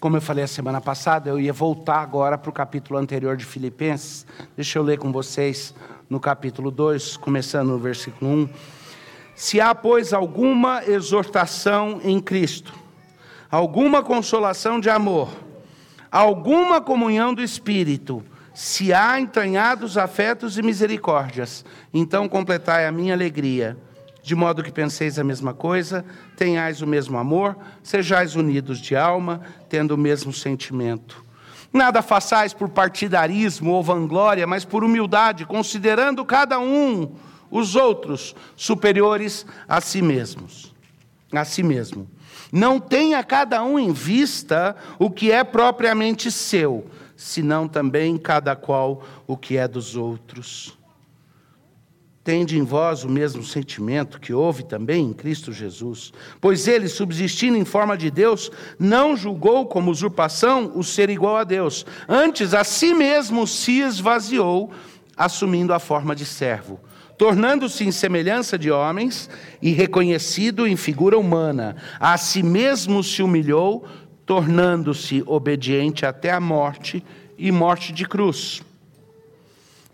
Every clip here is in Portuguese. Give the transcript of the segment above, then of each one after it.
Como eu falei a semana passada, eu ia voltar agora para o capítulo anterior de Filipenses. Deixa eu ler com vocês no capítulo 2, começando no versículo 1. Se há, pois, alguma exortação em Cristo, alguma consolação de amor, alguma comunhão do Espírito, se há entranhados afetos e misericórdias, então completai a minha alegria de modo que penseis a mesma coisa, tenhais o mesmo amor, sejais unidos de alma, tendo o mesmo sentimento. Nada façais por partidarismo ou vanglória, mas por humildade, considerando cada um os outros superiores a si mesmos. A si mesmo. Não tenha cada um em vista o que é propriamente seu, senão também cada qual o que é dos outros tende em vós o mesmo sentimento que houve também em Cristo Jesus. Pois ele, subsistindo em forma de Deus, não julgou como usurpação o ser igual a Deus. Antes, a si mesmo se esvaziou, assumindo a forma de servo, tornando-se em semelhança de homens e reconhecido em figura humana. A si mesmo se humilhou, tornando-se obediente até a morte e morte de cruz.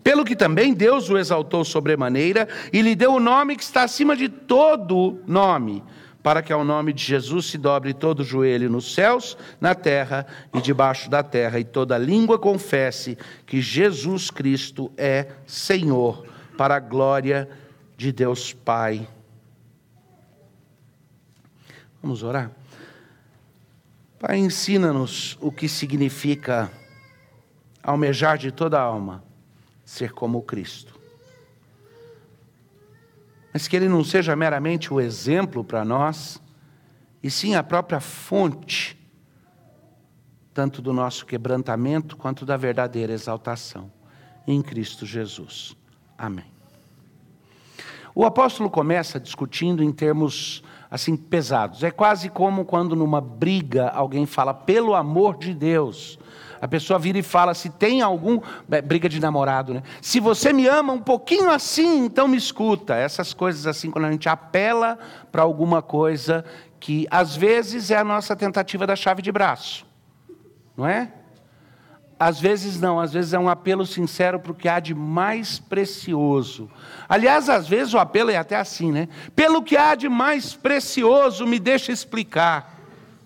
Pelo que também Deus o exaltou sobremaneira e lhe deu o nome que está acima de todo nome, para que ao nome de Jesus se dobre todo joelho nos céus, na terra e debaixo da terra, e toda língua confesse que Jesus Cristo é Senhor, para a glória de Deus Pai. Vamos orar? Pai, ensina-nos o que significa almejar de toda a alma ser como Cristo. Mas que ele não seja meramente o exemplo para nós, e sim a própria fonte, tanto do nosso quebrantamento quanto da verdadeira exaltação, em Cristo Jesus. Amém. O apóstolo começa discutindo em termos assim pesados. É quase como quando numa briga alguém fala pelo amor de Deus. A pessoa vira e fala: se tem algum. Briga de namorado, né? Se você me ama um pouquinho assim, então me escuta. Essas coisas assim, quando a gente apela para alguma coisa que às vezes é a nossa tentativa da chave de braço, não é? Às vezes não, às vezes é um apelo sincero para o que há de mais precioso. Aliás, às vezes o apelo é até assim, né? Pelo que há de mais precioso, me deixa explicar.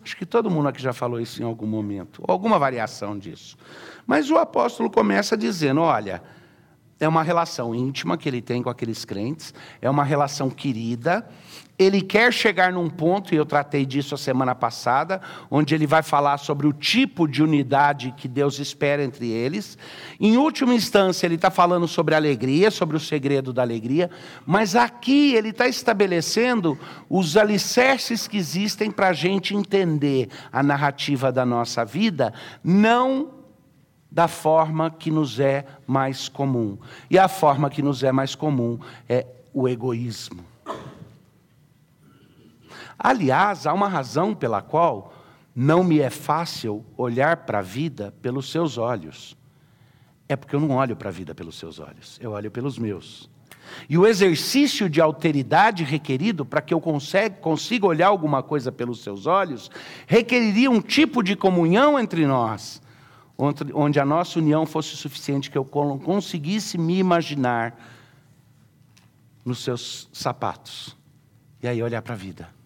Acho que todo mundo aqui já falou isso em algum momento, alguma variação disso. Mas o apóstolo começa dizendo: olha, é uma relação íntima que ele tem com aqueles crentes, é uma relação querida. Ele quer chegar num ponto, e eu tratei disso a semana passada, onde ele vai falar sobre o tipo de unidade que Deus espera entre eles. Em última instância, ele está falando sobre alegria, sobre o segredo da alegria, mas aqui ele está estabelecendo os alicerces que existem para a gente entender a narrativa da nossa vida, não da forma que nos é mais comum. E a forma que nos é mais comum é o egoísmo. Aliás, há uma razão pela qual não me é fácil olhar para a vida pelos seus olhos. É porque eu não olho para a vida pelos seus olhos, eu olho pelos meus. E o exercício de alteridade requerido para que eu consiga olhar alguma coisa pelos seus olhos requeriria um tipo de comunhão entre nós onde a nossa união fosse suficiente que eu conseguisse me imaginar nos seus sapatos e aí olhar para a vida.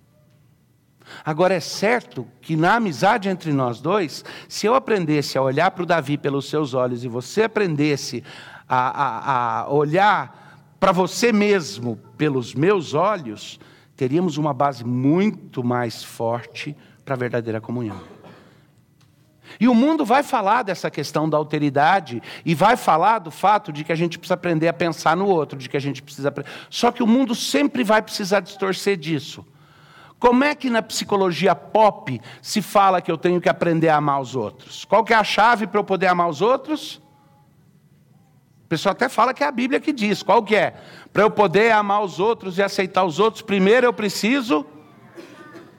Agora é certo que na amizade entre nós dois, se eu aprendesse a olhar para o Davi pelos seus olhos e você aprendesse a, a, a olhar para você mesmo pelos meus olhos, teríamos uma base muito mais forte para a verdadeira comunhão. E o mundo vai falar dessa questão da alteridade e vai falar do fato de que a gente precisa aprender a pensar no outro, de que a gente precisa. Só que o mundo sempre vai precisar distorcer disso. Como é que na psicologia pop se fala que eu tenho que aprender a amar os outros? Qual que é a chave para eu poder amar os outros? O pessoal até fala que é a Bíblia que diz. Qual que é? Para eu poder amar os outros e aceitar os outros, primeiro eu preciso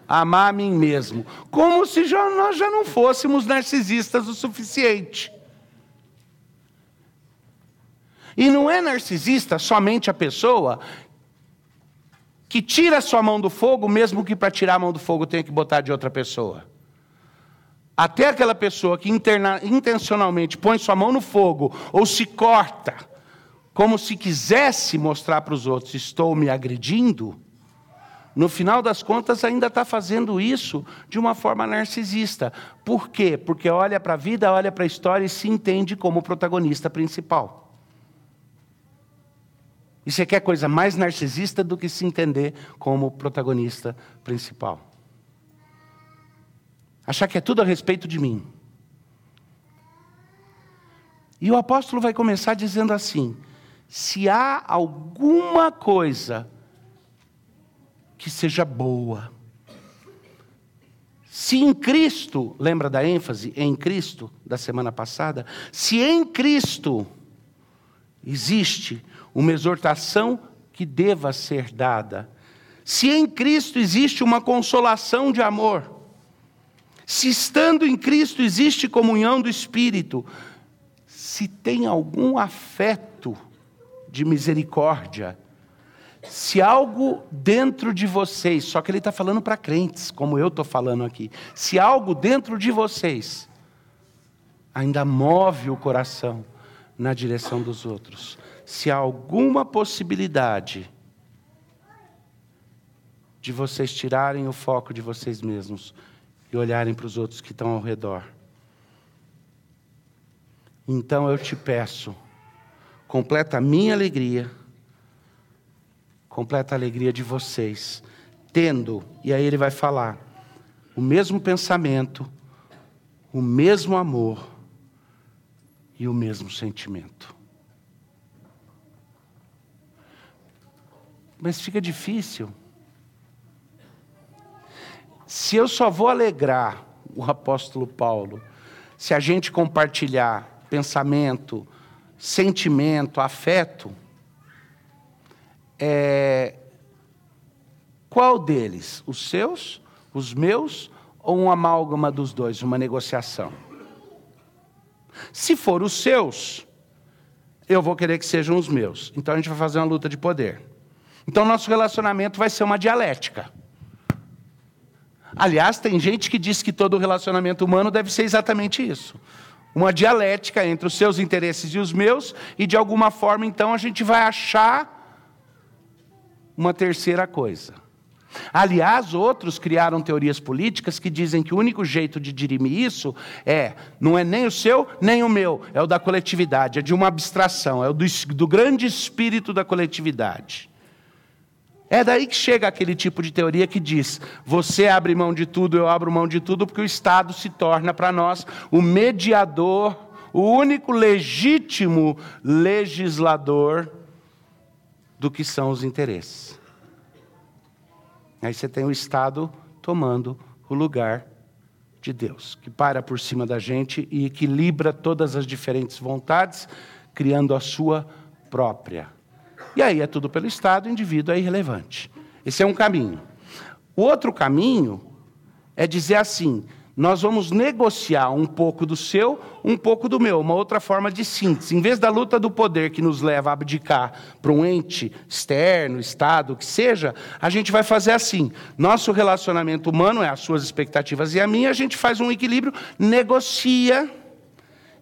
amar a mim mesmo, como se já, nós já não fôssemos narcisistas o suficiente. E não é narcisista somente a pessoa que tira a sua mão do fogo, mesmo que para tirar a mão do fogo tenha que botar de outra pessoa. Até aquela pessoa que interna, intencionalmente põe sua mão no fogo ou se corta, como se quisesse mostrar para os outros: estou me agredindo, no final das contas ainda está fazendo isso de uma forma narcisista. Por quê? Porque olha para a vida, olha para a história e se entende como protagonista principal. E você quer coisa mais narcisista do que se entender como protagonista principal? Achar que é tudo a respeito de mim. E o apóstolo vai começar dizendo assim: se há alguma coisa que seja boa, se em Cristo, lembra da ênfase em Cristo da semana passada? Se em Cristo existe uma exortação que deva ser dada, se em Cristo existe uma consolação de amor, se estando em Cristo existe comunhão do Espírito, se tem algum afeto de misericórdia, se algo dentro de vocês, só que ele está falando para crentes, como eu estou falando aqui, se algo dentro de vocês ainda move o coração na direção dos outros, se há alguma possibilidade de vocês tirarem o foco de vocês mesmos e olharem para os outros que estão ao redor. Então eu te peço, completa a minha alegria, completa a alegria de vocês, tendo, e aí ele vai falar, o mesmo pensamento, o mesmo amor e o mesmo sentimento. Mas fica difícil. Se eu só vou alegrar o apóstolo Paulo, se a gente compartilhar pensamento, sentimento, afeto, é, qual deles? Os seus, os meus ou um amálgama dos dois, uma negociação? Se for os seus, eu vou querer que sejam os meus. Então a gente vai fazer uma luta de poder. Então nosso relacionamento vai ser uma dialética. Aliás, tem gente que diz que todo relacionamento humano deve ser exatamente isso. Uma dialética entre os seus interesses e os meus, e de alguma forma, então, a gente vai achar uma terceira coisa. Aliás, outros criaram teorias políticas que dizem que o único jeito de dirimir isso é, não é nem o seu, nem o meu, é o da coletividade, é de uma abstração, é o do, do grande espírito da coletividade. É daí que chega aquele tipo de teoria que diz: você abre mão de tudo, eu abro mão de tudo, porque o Estado se torna para nós o mediador, o único legítimo legislador do que são os interesses. Aí você tem o Estado tomando o lugar de Deus, que para por cima da gente e equilibra todas as diferentes vontades, criando a sua própria. E aí é tudo pelo Estado, o indivíduo é irrelevante. Esse é um caminho. O outro caminho é dizer assim: nós vamos negociar um pouco do seu, um pouco do meu, uma outra forma de síntese. Em vez da luta do poder que nos leva a abdicar para um ente externo, Estado, o que seja, a gente vai fazer assim. Nosso relacionamento humano é as suas expectativas e a minha, a gente faz um equilíbrio, negocia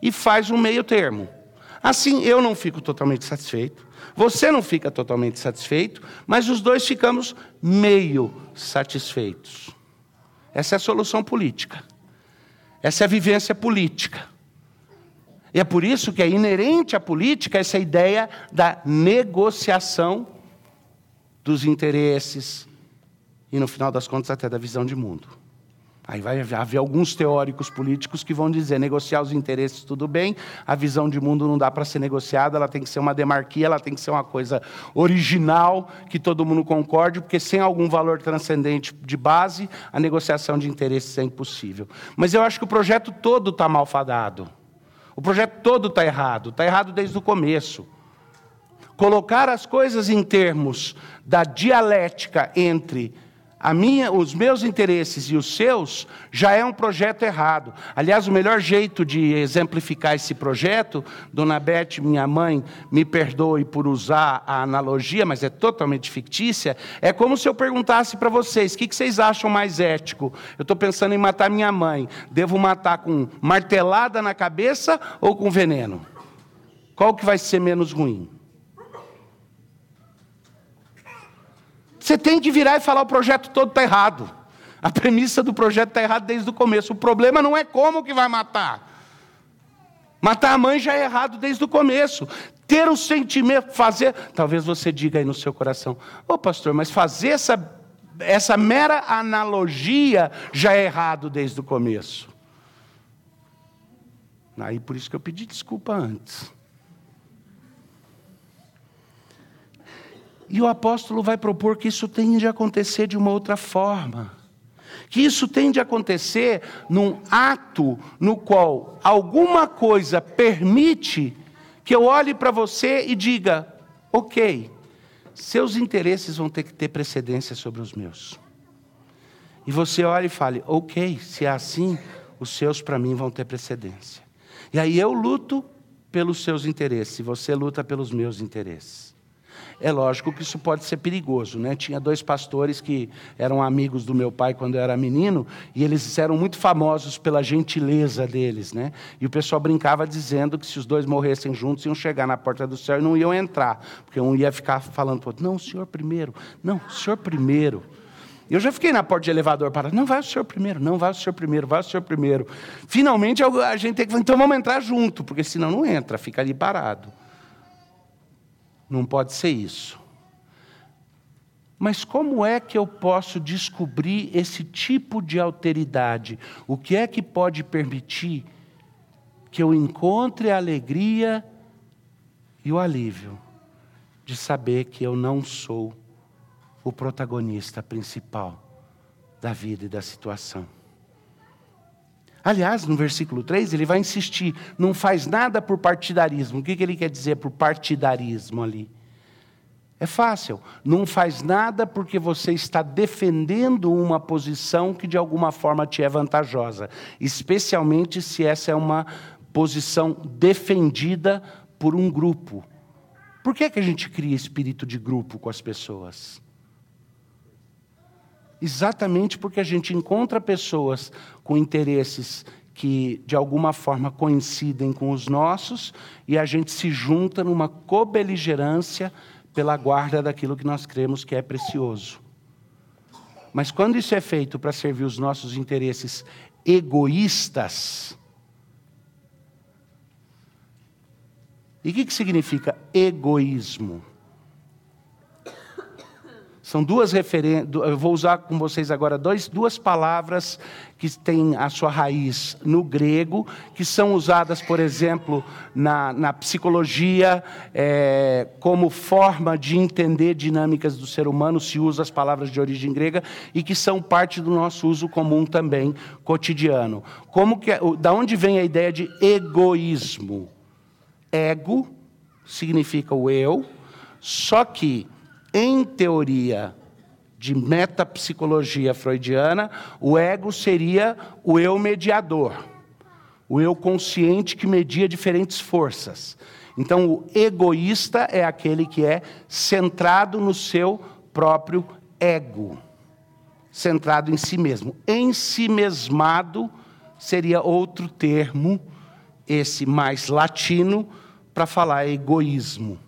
e faz um meio termo. Assim, eu não fico totalmente satisfeito, você não fica totalmente satisfeito, mas os dois ficamos meio satisfeitos. Essa é a solução política. Essa é a vivência política. E é por isso que é inerente à política essa ideia da negociação dos interesses e, no final das contas, até da visão de mundo. Aí vai haver alguns teóricos políticos que vão dizer: negociar os interesses tudo bem, a visão de mundo não dá para ser negociada, ela tem que ser uma demarquia, ela tem que ser uma coisa original, que todo mundo concorde, porque sem algum valor transcendente de base, a negociação de interesses é impossível. Mas eu acho que o projeto todo está malfadado. O projeto todo está errado, está errado desde o começo. Colocar as coisas em termos da dialética entre a minha, os meus interesses e os seus já é um projeto errado. Aliás, o melhor jeito de exemplificar esse projeto, Dona Beth, minha mãe, me perdoe por usar a analogia, mas é totalmente fictícia, é como se eu perguntasse para vocês: o que, que vocês acham mais ético? Eu estou pensando em matar minha mãe. Devo matar com martelada na cabeça ou com veneno? Qual que vai ser menos ruim? Você tem que virar e falar: o projeto todo está errado. A premissa do projeto está errada desde o começo. O problema não é como que vai matar. Matar a mãe já é errado desde o começo. Ter o sentimento, fazer. Talvez você diga aí no seu coração: Ô oh, pastor, mas fazer essa, essa mera analogia já é errado desde o começo. Aí por isso que eu pedi desculpa antes. E o apóstolo vai propor que isso tem de acontecer de uma outra forma. Que isso tem de acontecer num ato no qual alguma coisa permite que eu olhe para você e diga: ok, seus interesses vão ter que ter precedência sobre os meus. E você olha e fale: ok, se é assim, os seus para mim vão ter precedência. E aí eu luto pelos seus interesses, e você luta pelos meus interesses. É lógico que isso pode ser perigoso, né? Tinha dois pastores que eram amigos do meu pai quando eu era menino, e eles eram muito famosos pela gentileza deles, né? E o pessoal brincava dizendo que se os dois morressem juntos, iam chegar na porta do céu e não iam entrar, porque um ia ficar falando para o outro, não, senhor primeiro, não, senhor primeiro. Eu já fiquei na porta de elevador para, não, vai o senhor primeiro, não, vai o senhor primeiro, vai o senhor primeiro. Finalmente a gente tem que, então vamos entrar junto, porque senão não entra, fica ali parado. Não pode ser isso. Mas como é que eu posso descobrir esse tipo de alteridade? O que é que pode permitir que eu encontre a alegria e o alívio de saber que eu não sou o protagonista principal da vida e da situação? Aliás, no versículo 3, ele vai insistir: não faz nada por partidarismo. O que, ele quer dizer por partidarismo ali? É fácil. Não faz nada porque você está defendendo uma posição que de alguma forma te é vantajosa, especialmente se essa é uma posição defendida por um grupo. Por que, é que a gente cria espírito de grupo com as pessoas? Exatamente porque a gente encontra pessoas com interesses que de alguma forma coincidem com os nossos e a gente se junta numa cobeligerância pela guarda daquilo que nós cremos que é precioso. Mas quando isso é feito para servir os nossos interesses egoístas, e o que, que significa egoísmo? São duas referências, eu vou usar com vocês agora dois, duas palavras que têm a sua raiz no grego, que são usadas, por exemplo, na, na psicologia, é, como forma de entender dinâmicas do ser humano, se usa as palavras de origem grega, e que são parte do nosso uso comum também, cotidiano. Como que, da onde vem a ideia de egoísmo? Ego significa o eu, só que em teoria de metapsicologia freudiana, o ego seria o eu mediador, o eu consciente que media diferentes forças. Então, o egoísta é aquele que é centrado no seu próprio ego, centrado em si mesmo. Em si mesmado seria outro termo, esse mais latino, para falar egoísmo.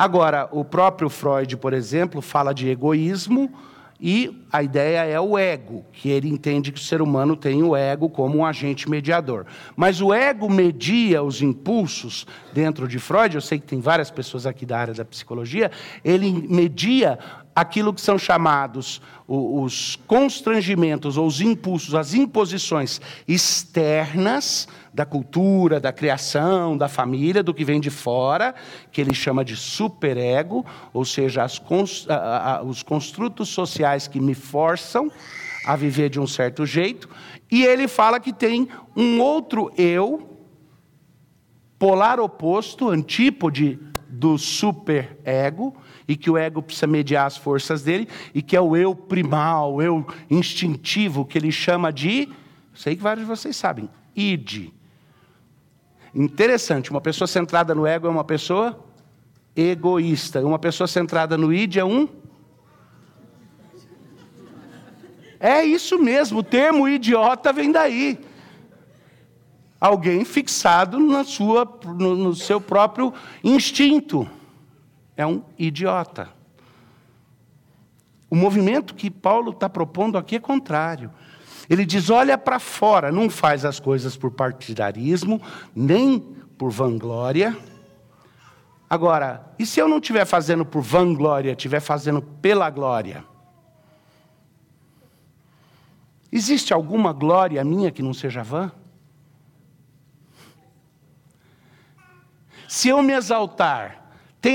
Agora, o próprio Freud, por exemplo, fala de egoísmo e a ideia é o ego, que ele entende que o ser humano tem o ego como um agente mediador. Mas o ego media os impulsos dentro de Freud, eu sei que tem várias pessoas aqui da área da psicologia, ele media aquilo que são chamados os constrangimentos ou os impulsos, as imposições externas da cultura, da criação, da família, do que vem de fora, que ele chama de superego, ou seja, os construtos sociais que me forçam a viver de um certo jeito, e ele fala que tem um outro eu, polar oposto, antípode do super-ego, e que o ego precisa mediar as forças dele, e que é o eu primal, o eu instintivo, que ele chama de, sei que vários de vocês sabem, id. Interessante, uma pessoa centrada no ego é uma pessoa egoísta, uma pessoa centrada no id é um. É isso mesmo, o termo idiota vem daí. Alguém fixado na sua, no, no seu próprio instinto. É um idiota. O movimento que Paulo está propondo aqui é contrário. Ele diz: olha para fora, não faz as coisas por partidarismo, nem por vanglória. Agora, e se eu não estiver fazendo por vanglória, estiver fazendo pela glória? Existe alguma glória minha que não seja vã? Se eu me exaltar,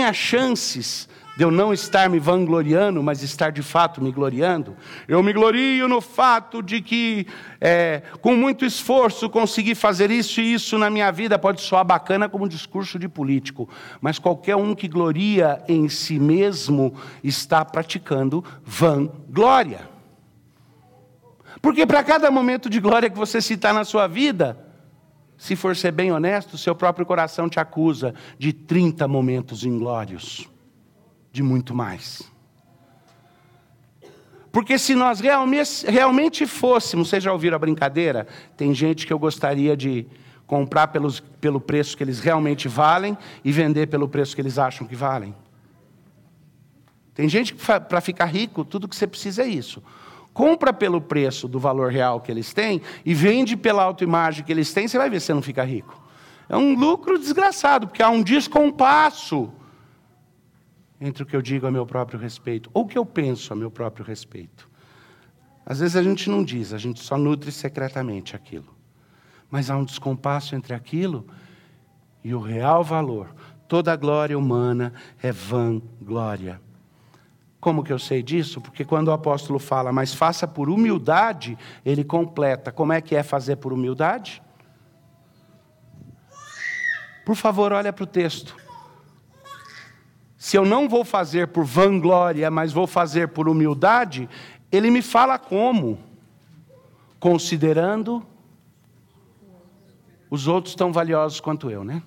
as chances de eu não estar me vangloriando, mas estar de fato me gloriando. Eu me glorio no fato de que, é, com muito esforço, consegui fazer isso e isso na minha vida. Pode soar bacana como discurso de político, mas qualquer um que gloria em si mesmo está praticando vanglória. Porque para cada momento de glória que você citar na sua vida, se for ser bem honesto, seu próprio coração te acusa de 30 momentos inglórios de muito mais. Porque se nós realmente, fôssemos, vocês já ouviram a brincadeira? Tem gente que eu gostaria de comprar pelos, pelo preço que eles realmente valem e vender pelo preço que eles acham que valem. Tem gente que, para ficar rico, tudo que você precisa é isso. Compra pelo preço do valor real que eles têm e vende pela autoimagem que eles têm, você vai ver se você não fica rico. É um lucro desgraçado, porque há um descompasso entre o que eu digo a meu próprio respeito ou o que eu penso a meu próprio respeito. Às vezes a gente não diz, a gente só nutre secretamente aquilo. Mas há um descompasso entre aquilo e o real valor. Toda glória humana é vã glória. Como que eu sei disso? Porque quando o apóstolo fala, mas faça por humildade, ele completa. Como é que é fazer por humildade? Por favor, olha para o texto se eu não vou fazer por vanglória, mas vou fazer por humildade, ele me fala como? Considerando os outros tão valiosos quanto eu, né?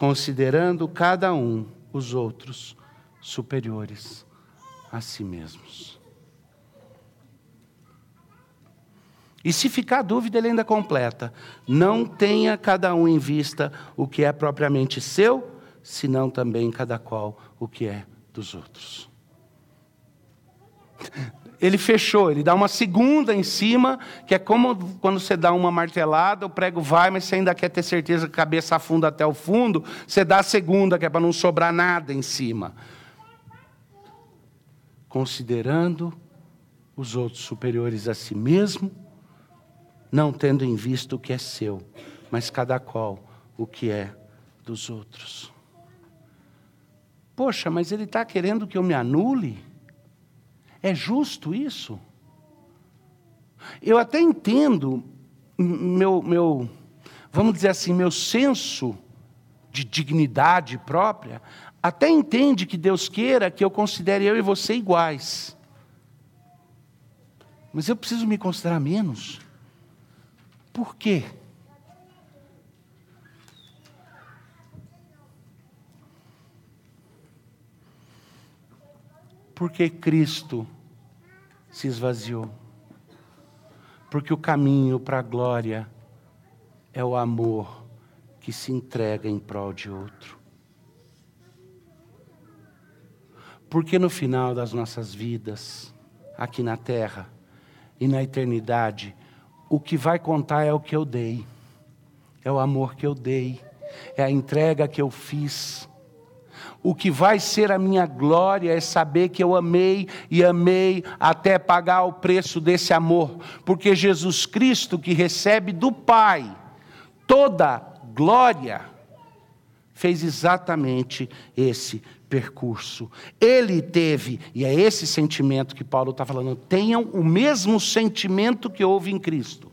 Considerando cada um os outros superiores a si mesmos. E se ficar dúvida, ele ainda completa: não tenha cada um em vista o que é propriamente seu, senão também cada qual o que é dos outros. Ele fechou, ele dá uma segunda em cima, que é como quando você dá uma martelada, o prego vai, mas você ainda quer ter certeza que a cabeça afunda até o fundo, você dá a segunda, que é para não sobrar nada em cima. Considerando os outros superiores a si mesmo, não tendo em vista o que é seu, mas cada qual o que é dos outros. Poxa, mas ele está querendo que eu me anule? É justo isso? Eu até entendo meu, meu, vamos dizer assim, meu senso de dignidade própria, até entende que Deus queira que eu considere eu e você iguais. Mas eu preciso me considerar menos. Por quê? Porque Cristo se esvaziou. Porque o caminho para a glória é o amor que se entrega em prol de outro. Porque no final das nossas vidas, aqui na terra e na eternidade, o que vai contar é o que eu dei, é o amor que eu dei, é a entrega que eu fiz. O que vai ser a minha glória é saber que eu amei e amei até pagar o preço desse amor, porque Jesus Cristo, que recebe do Pai toda glória, fez exatamente esse percurso. Ele teve, e é esse sentimento que Paulo está falando, tenham o mesmo sentimento que houve em Cristo.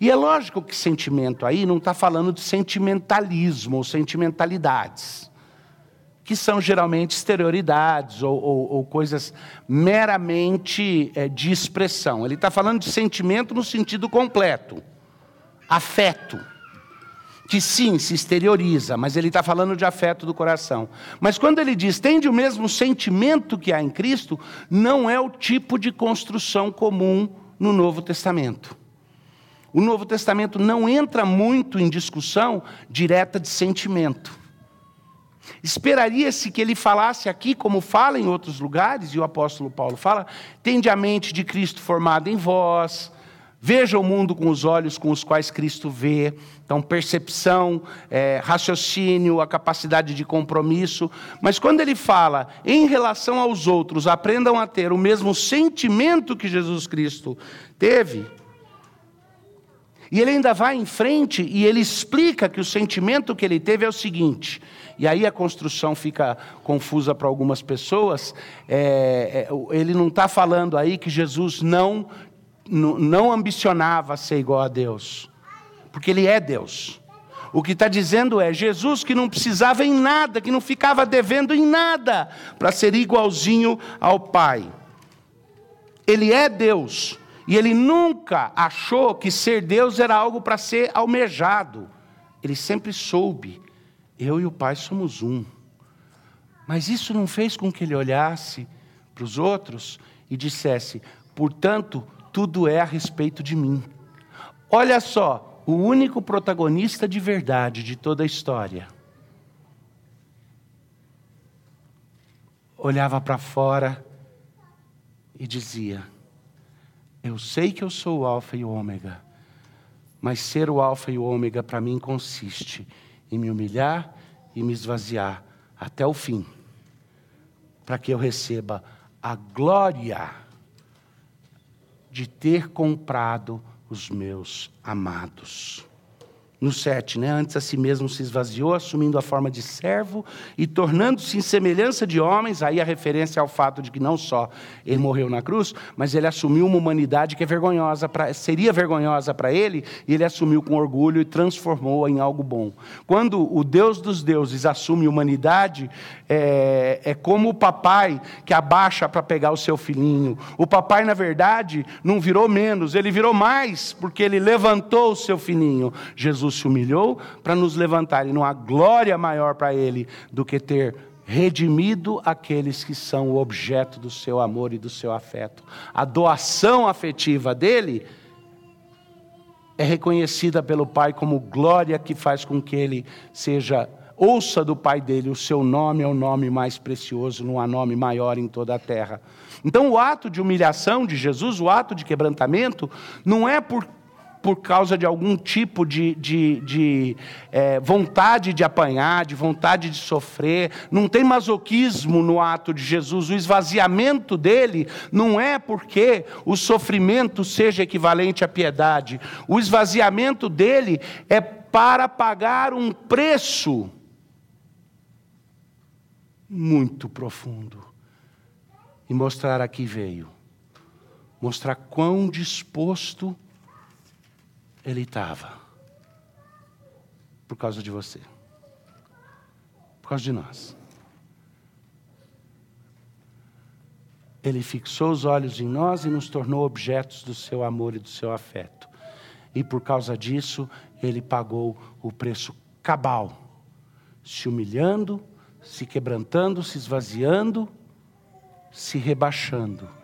E é lógico que sentimento aí não está falando de sentimentalismo ou sentimentalidades, que são geralmente exterioridades ou, ou, ou coisas meramente é, de expressão. Ele está falando de sentimento no sentido completo, afeto que sim, se exterioriza, mas ele está falando de afeto do coração. Mas quando ele diz, tende o mesmo sentimento que há em Cristo, não é o tipo de construção comum no Novo Testamento. O Novo Testamento não entra muito em discussão direta de sentimento. Esperaria-se que ele falasse aqui, como fala em outros lugares, e o apóstolo Paulo fala: tende a mente de Cristo formada em vós, Veja o mundo com os olhos com os quais Cristo vê. Então, percepção, é, raciocínio, a capacidade de compromisso. Mas quando ele fala em relação aos outros, aprendam a ter o mesmo sentimento que Jesus Cristo teve. E ele ainda vai em frente e ele explica que o sentimento que ele teve é o seguinte. E aí a construção fica confusa para algumas pessoas. É, é, ele não está falando aí que Jesus não não ambicionava ser igual a Deus, porque Ele é Deus. O que está dizendo é Jesus que não precisava em nada, que não ficava devendo em nada para ser igualzinho ao Pai. Ele é Deus e ele nunca achou que ser Deus era algo para ser almejado. Ele sempre soube: eu e o Pai somos um. Mas isso não fez com que ele olhasse para os outros e dissesse: portanto, tudo é a respeito de mim. Olha só, o único protagonista de verdade de toda a história. Olhava para fora e dizia: Eu sei que eu sou o Alfa e o Ômega, mas ser o Alfa e o Ômega para mim consiste em me humilhar e me esvaziar até o fim, para que eu receba a glória de ter comprado os meus amados. No 7, né? Antes a si mesmo se esvaziou, assumindo a forma de servo e tornando-se em semelhança de homens. Aí a referência ao fato de que não só ele morreu na cruz, mas ele assumiu uma humanidade que é vergonhosa pra, seria vergonhosa para ele, e ele assumiu com orgulho e transformou-a em algo bom. Quando o Deus dos deuses assume humanidade, é, é como o papai que abaixa para pegar o seu filhinho. O papai, na verdade, não virou menos, ele virou mais, porque ele levantou o seu filhinho. Jesus Jesus se humilhou para nos levantar, e não há glória maior para Ele do que ter redimido aqueles que são o objeto do seu amor e do seu afeto. A doação afetiva dele é reconhecida pelo Pai como glória que faz com que ele seja ouça do Pai dele, o seu nome é o nome mais precioso, não há nome maior em toda a terra. Então, o ato de humilhação de Jesus, o ato de quebrantamento, não é por por causa de algum tipo de, de, de é, vontade de apanhar, de vontade de sofrer. Não tem masoquismo no ato de Jesus. O esvaziamento dele não é porque o sofrimento seja equivalente à piedade. O esvaziamento dele é para pagar um preço muito profundo. E mostrar aqui veio. Mostrar quão disposto ele estava. Por causa de você. Por causa de nós. Ele fixou os olhos em nós e nos tornou objetos do seu amor e do seu afeto. E por causa disso, ele pagou o preço cabal, se humilhando, se quebrantando, se esvaziando, se rebaixando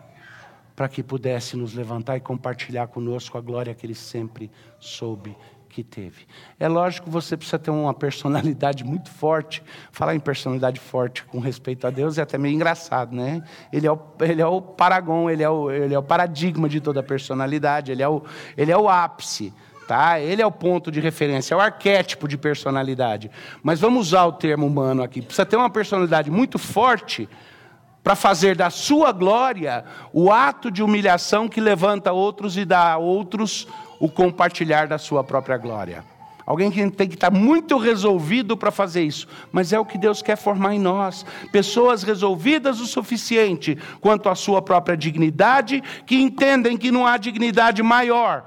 para que pudesse nos levantar e compartilhar conosco a glória que ele sempre soube que teve. É lógico que você precisa ter uma personalidade muito forte. Falar em personalidade forte com respeito a Deus é até meio engraçado, né? Ele é o, ele é o paragon, ele é o, ele é o paradigma de toda personalidade, ele é o, ele é o ápice. Tá? Ele é o ponto de referência, é o arquétipo de personalidade. Mas vamos usar o termo humano aqui. Precisa ter uma personalidade muito forte para fazer da sua glória o ato de humilhação que levanta outros e dá a outros o compartilhar da sua própria glória. Alguém que tem que estar muito resolvido para fazer isso, mas é o que Deus quer formar em nós. Pessoas resolvidas o suficiente quanto à sua própria dignidade, que entendem que não há dignidade maior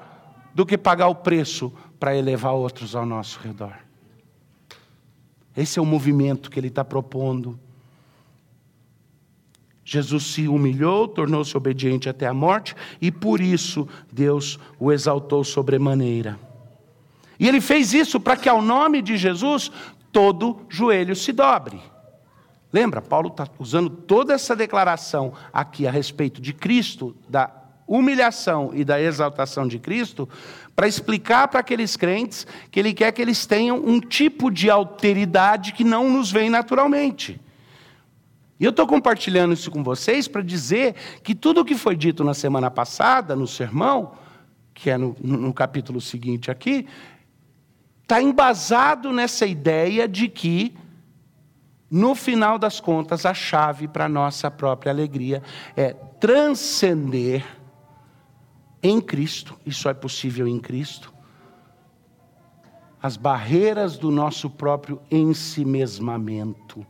do que pagar o preço para elevar outros ao nosso redor. Esse é o movimento que ele está propondo. Jesus se humilhou, tornou-se obediente até a morte, e por isso Deus o exaltou sobremaneira. E ele fez isso para que ao nome de Jesus todo joelho se dobre. Lembra, Paulo está usando toda essa declaração aqui a respeito de Cristo, da humilhação e da exaltação de Cristo, para explicar para aqueles crentes que ele quer que eles tenham um tipo de alteridade que não nos vem naturalmente. E eu estou compartilhando isso com vocês para dizer que tudo o que foi dito na semana passada, no sermão, que é no, no capítulo seguinte aqui, está embasado nessa ideia de que no final das contas, a chave para a nossa própria alegria é transcender em Cristo, isso é possível em Cristo, as barreiras do nosso próprio ensimesmamento,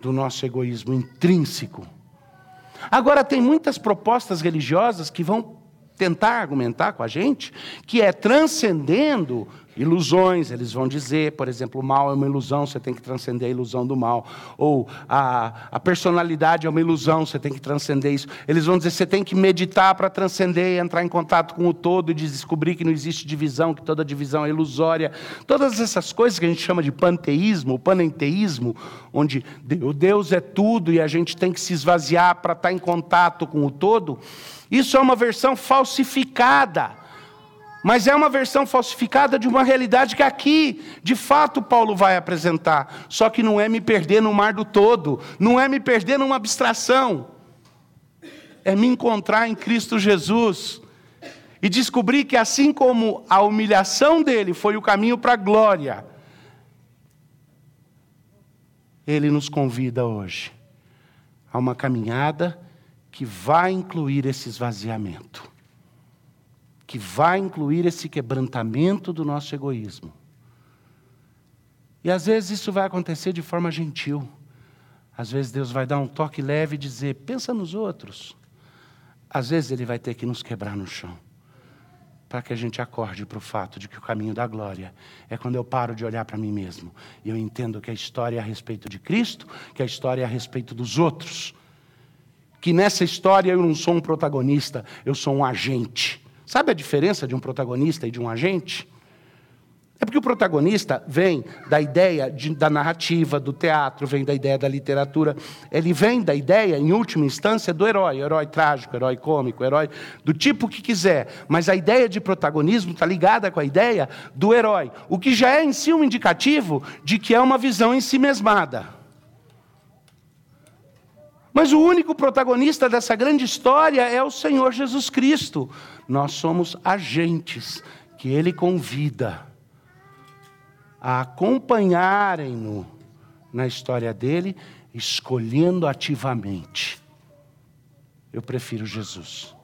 do nosso egoísmo intrínseco. Agora, tem muitas propostas religiosas que vão tentar argumentar com a gente que é transcendendo ilusões, eles vão dizer, por exemplo, o mal é uma ilusão, você tem que transcender a ilusão do mal. Ou a, a personalidade é uma ilusão, você tem que transcender isso. Eles vão dizer, você tem que meditar para transcender, entrar em contato com o todo e descobrir que não existe divisão, que toda divisão é ilusória. Todas essas coisas que a gente chama de panteísmo, panenteísmo, onde o Deus é tudo e a gente tem que se esvaziar para estar em contato com o todo, isso é uma versão falsificada mas é uma versão falsificada de uma realidade que aqui, de fato, Paulo vai apresentar. Só que não é me perder no mar do todo, não é me perder numa abstração. É me encontrar em Cristo Jesus e descobrir que, assim como a humilhação dele foi o caminho para a glória, ele nos convida hoje a uma caminhada que vai incluir esse esvaziamento que vai incluir esse quebrantamento do nosso egoísmo. E às vezes isso vai acontecer de forma gentil. Às vezes Deus vai dar um toque leve e dizer: pensa nos outros. Às vezes Ele vai ter que nos quebrar no chão, para que a gente acorde para o fato de que o caminho da glória é quando eu paro de olhar para mim mesmo e eu entendo que a história é a respeito de Cristo, que a história é a respeito dos outros. Que nessa história eu não sou um protagonista, eu sou um agente. Sabe a diferença de um protagonista e de um agente? É porque o protagonista vem da ideia de, da narrativa, do teatro, vem da ideia da literatura. Ele vem da ideia, em última instância, do herói. Herói trágico, herói cômico, herói do tipo que quiser. Mas a ideia de protagonismo está ligada com a ideia do herói. O que já é em si um indicativo de que é uma visão em si mesmada. Mas o único protagonista dessa grande história é o Senhor Jesus Cristo. Nós somos agentes que Ele convida a acompanharem-no na história dele, escolhendo ativamente. Eu prefiro Jesus.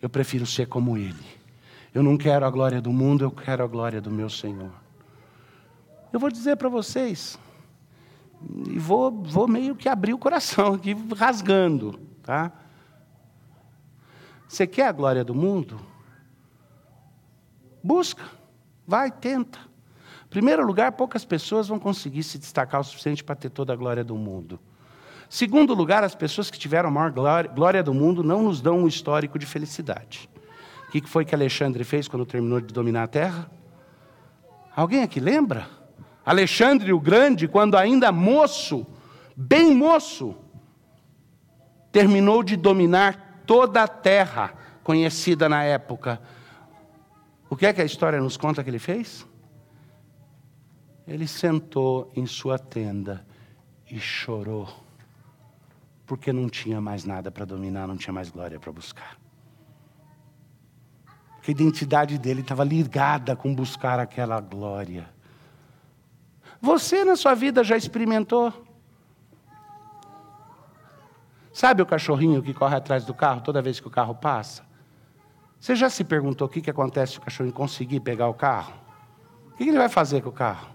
Eu prefiro ser como Ele. Eu não quero a glória do mundo, eu quero a glória do meu Senhor. Eu vou dizer para vocês, e vou, vou meio que abrir o coração aqui, rasgando. Tá? Você quer a glória do mundo? Busca, vai, tenta. Em primeiro lugar, poucas pessoas vão conseguir se destacar o suficiente para ter toda a glória do mundo. Segundo lugar, as pessoas que tiveram a maior glória, do mundo não nos dão um histórico de felicidade. O que foi que Alexandre fez quando terminou de dominar a terra? Alguém aqui lembra? Alexandre o Grande, quando ainda moço, bem moço, terminou de dominar toda a terra conhecida na época. O que é que a história nos conta que ele fez? Ele sentou em sua tenda e chorou, porque não tinha mais nada para dominar, não tinha mais glória para buscar. a identidade dele estava ligada com buscar aquela glória. Você na sua vida já experimentou? Sabe o cachorrinho que corre atrás do carro toda vez que o carro passa? Você já se perguntou o que, que acontece se o cachorrinho conseguir pegar o carro? O que ele vai fazer com o carro?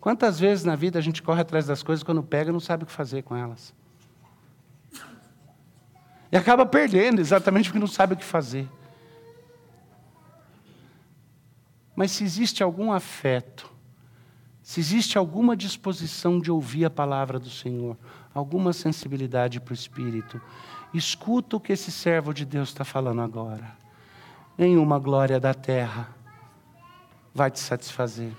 Quantas vezes na vida a gente corre atrás das coisas quando pega não sabe o que fazer com elas? E acaba perdendo, exatamente porque não sabe o que fazer. Mas se existe algum afeto, se existe alguma disposição de ouvir a palavra do Senhor, alguma sensibilidade para o Espírito, escuta o que esse servo de Deus está falando agora. Nenhuma glória da terra vai te satisfazer.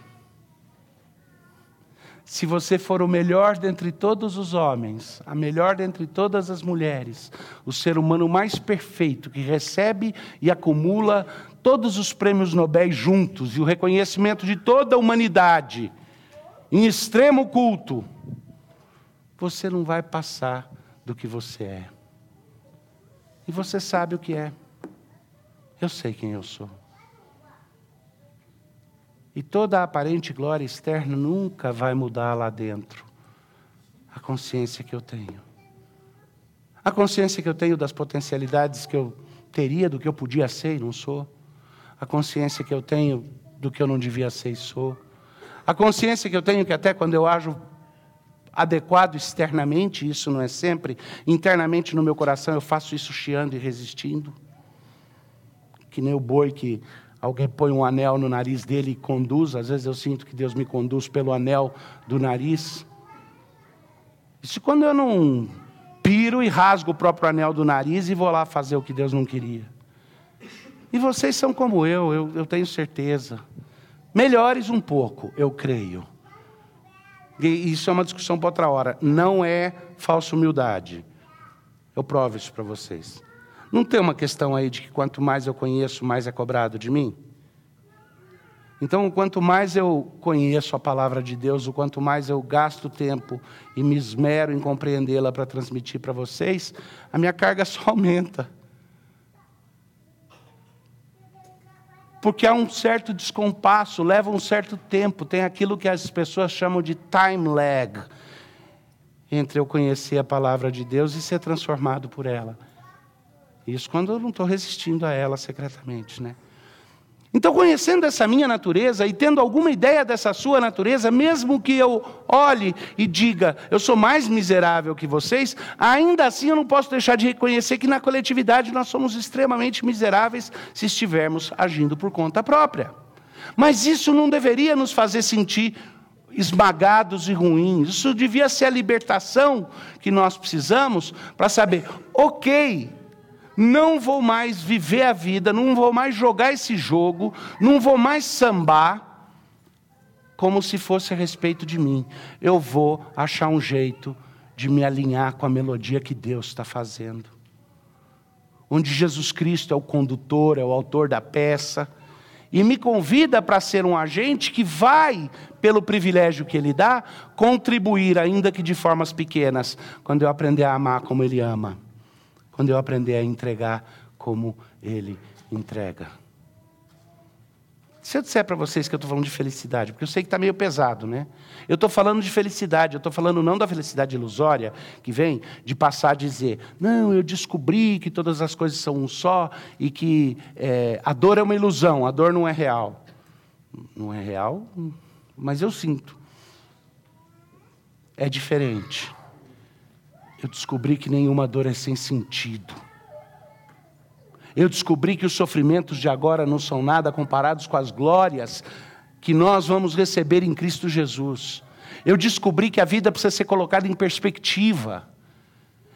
Se você for o melhor dentre todos os homens, a melhor dentre todas as mulheres, o ser humano mais perfeito que recebe e acumula todos os prêmios Nobel juntos e o reconhecimento de toda a humanidade, em extremo culto, você não vai passar do que você é. E você sabe o que é. Eu sei quem eu sou. E toda a aparente glória externa nunca vai mudar lá dentro a consciência que eu tenho. A consciência que eu tenho das potencialidades que eu teria, do que eu podia ser e não sou. A consciência que eu tenho do que eu não devia ser e sou. A consciência que eu tenho que até quando eu ajo adequado externamente, isso não é sempre, internamente no meu coração eu faço isso chiando e resistindo. Que nem o boi que Alguém põe um anel no nariz dele e conduz. Às vezes eu sinto que Deus me conduz pelo anel do nariz. Isso quando eu não piro e rasgo o próprio anel do nariz e vou lá fazer o que Deus não queria. E vocês são como eu, eu, eu tenho certeza. Melhores um pouco, eu creio. E isso é uma discussão para outra hora. Não é falsa humildade. Eu provo isso para vocês. Não tem uma questão aí de que quanto mais eu conheço, mais é cobrado de mim? Então, quanto mais eu conheço a palavra de Deus, o quanto mais eu gasto tempo e me esmero em compreendê-la para transmitir para vocês, a minha carga só aumenta. Porque há um certo descompasso, leva um certo tempo, tem aquilo que as pessoas chamam de time lag entre eu conhecer a palavra de Deus e ser transformado por ela. Isso quando eu não estou resistindo a ela secretamente, né? Então, conhecendo essa minha natureza e tendo alguma ideia dessa sua natureza, mesmo que eu olhe e diga, eu sou mais miserável que vocês, ainda assim eu não posso deixar de reconhecer que na coletividade nós somos extremamente miseráveis se estivermos agindo por conta própria. Mas isso não deveria nos fazer sentir esmagados e ruins. Isso devia ser a libertação que nós precisamos para saber, ok, não vou mais viver a vida, não vou mais jogar esse jogo, não vou mais sambar como se fosse a respeito de mim. Eu vou achar um jeito de me alinhar com a melodia que Deus está fazendo. Onde Jesus Cristo é o condutor, é o autor da peça, e me convida para ser um agente que vai, pelo privilégio que Ele dá, contribuir, ainda que de formas pequenas, quando eu aprender a amar como Ele ama quando eu aprender a entregar como Ele entrega. Se eu disser para vocês que eu estou falando de felicidade, porque eu sei que está meio pesado, né? Eu estou falando de felicidade, eu estou falando não da felicidade ilusória, que vem de passar a dizer, não, eu descobri que todas as coisas são um só e que é, a dor é uma ilusão, a dor não é real. Não é real, mas eu sinto. É diferente eu descobri que nenhuma dor é sem sentido. Eu descobri que os sofrimentos de agora não são nada comparados com as glórias que nós vamos receber em Cristo Jesus. Eu descobri que a vida precisa ser colocada em perspectiva.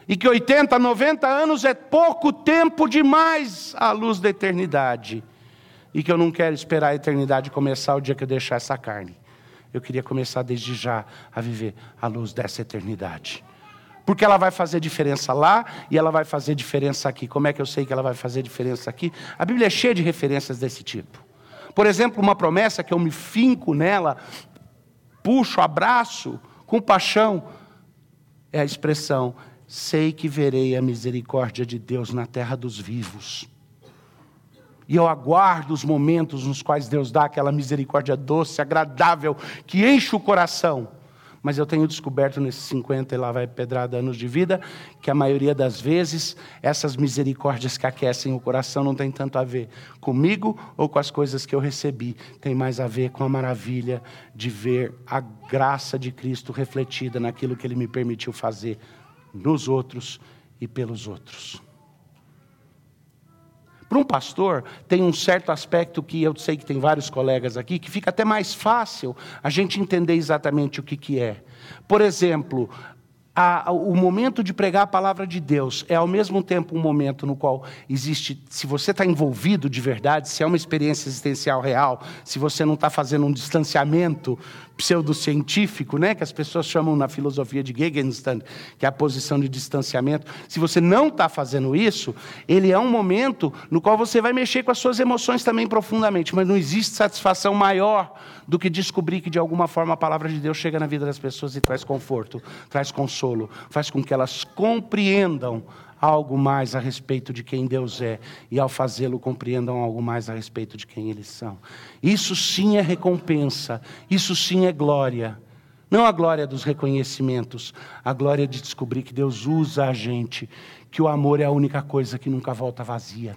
E que 80, 90 anos é pouco tempo demais à luz da eternidade. E que eu não quero esperar a eternidade começar o dia que eu deixar essa carne. Eu queria começar desde já a viver à luz dessa eternidade. Porque ela vai fazer diferença lá e ela vai fazer diferença aqui. Como é que eu sei que ela vai fazer diferença aqui? A Bíblia é cheia de referências desse tipo. Por exemplo, uma promessa que eu me finco nela, puxo, abraço, com paixão, é a expressão: sei que verei a misericórdia de Deus na terra dos vivos. E eu aguardo os momentos nos quais Deus dá aquela misericórdia doce, agradável, que enche o coração mas eu tenho descoberto nesses 50 e lá vai pedrada anos de vida, que a maioria das vezes essas misericórdias que aquecem o coração não tem tanto a ver comigo ou com as coisas que eu recebi, tem mais a ver com a maravilha de ver a graça de Cristo refletida naquilo que Ele me permitiu fazer nos outros e pelos outros. Para um pastor, tem um certo aspecto que eu sei que tem vários colegas aqui, que fica até mais fácil a gente entender exatamente o que, que é. Por exemplo, a, o momento de pregar a palavra de Deus é ao mesmo tempo um momento no qual existe, se você está envolvido de verdade, se é uma experiência existencial real, se você não está fazendo um distanciamento pseudocientífico, né, que as pessoas chamam na filosofia de Gegenstand, que é a posição de distanciamento, se você não está fazendo isso, ele é um momento no qual você vai mexer com as suas emoções também profundamente, mas não existe satisfação maior do que descobrir que de alguma forma a palavra de Deus chega na vida das pessoas e traz conforto, traz consolo, faz com que elas compreendam algo mais a respeito de quem Deus é e ao fazê-lo compreendam algo mais a respeito de quem eles são. Isso sim é recompensa, isso sim é glória. Não a glória dos reconhecimentos, a glória de descobrir que Deus usa a gente, que o amor é a única coisa que nunca volta vazia.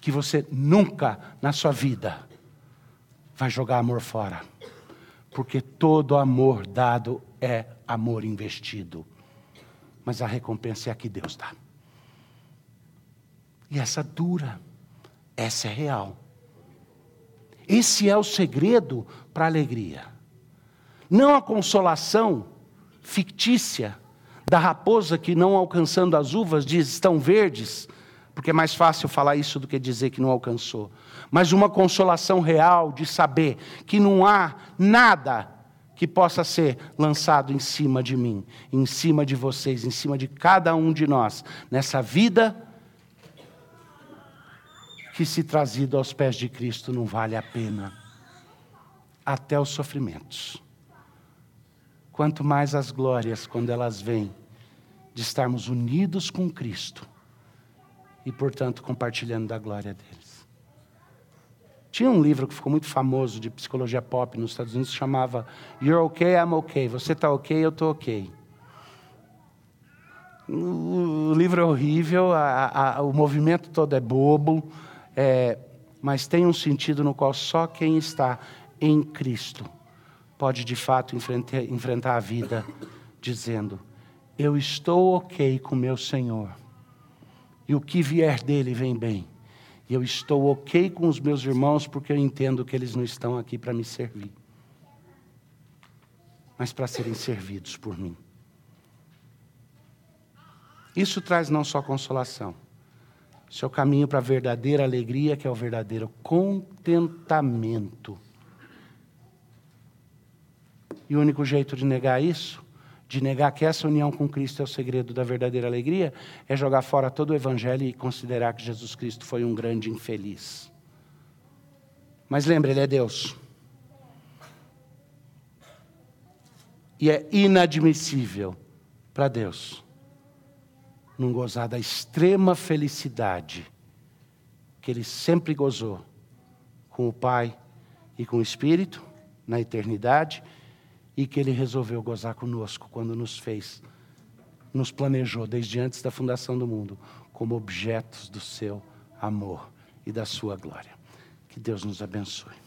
Que você nunca na sua vida vai jogar amor fora, porque todo amor dado é amor investido mas a recompensa é a que Deus dá. E essa dura, essa é real. Esse é o segredo para a alegria. Não a consolação fictícia da raposa que, não alcançando as uvas, diz estão verdes, porque é mais fácil falar isso do que dizer que não alcançou. Mas uma consolação real de saber que não há nada que possa ser lançado em cima de mim, em cima de vocês, em cima de cada um de nós, nessa vida que, se trazido aos pés de Cristo, não vale a pena, até os sofrimentos. Quanto mais as glórias, quando elas vêm, de estarmos unidos com Cristo e, portanto, compartilhando da glória dele. Tinha um livro que ficou muito famoso de psicologia pop nos Estados Unidos que chamava You're okay, I'm okay. Você está ok, eu estou ok. O livro é horrível, a, a, o movimento todo é bobo, é, mas tem um sentido no qual só quem está em Cristo pode de fato enfrentar, enfrentar a vida dizendo: Eu estou ok com meu Senhor, e o que vier dele vem bem. E eu estou ok com os meus irmãos porque eu entendo que eles não estão aqui para me servir, mas para serem servidos por mim. Isso traz não só consolação, isso é o caminho para a verdadeira alegria, que é o verdadeiro contentamento. E o único jeito de negar isso de negar que essa união com Cristo é o segredo da verdadeira alegria, é jogar fora todo o Evangelho e considerar que Jesus Cristo foi um grande infeliz. Mas lembre, Ele é Deus. E é inadmissível para Deus não gozar da extrema felicidade que Ele sempre gozou com o Pai e com o Espírito na eternidade e que Ele resolveu gozar conosco quando nos fez, nos planejou desde antes da fundação do mundo como objetos do seu amor e da sua glória. Que Deus nos abençoe.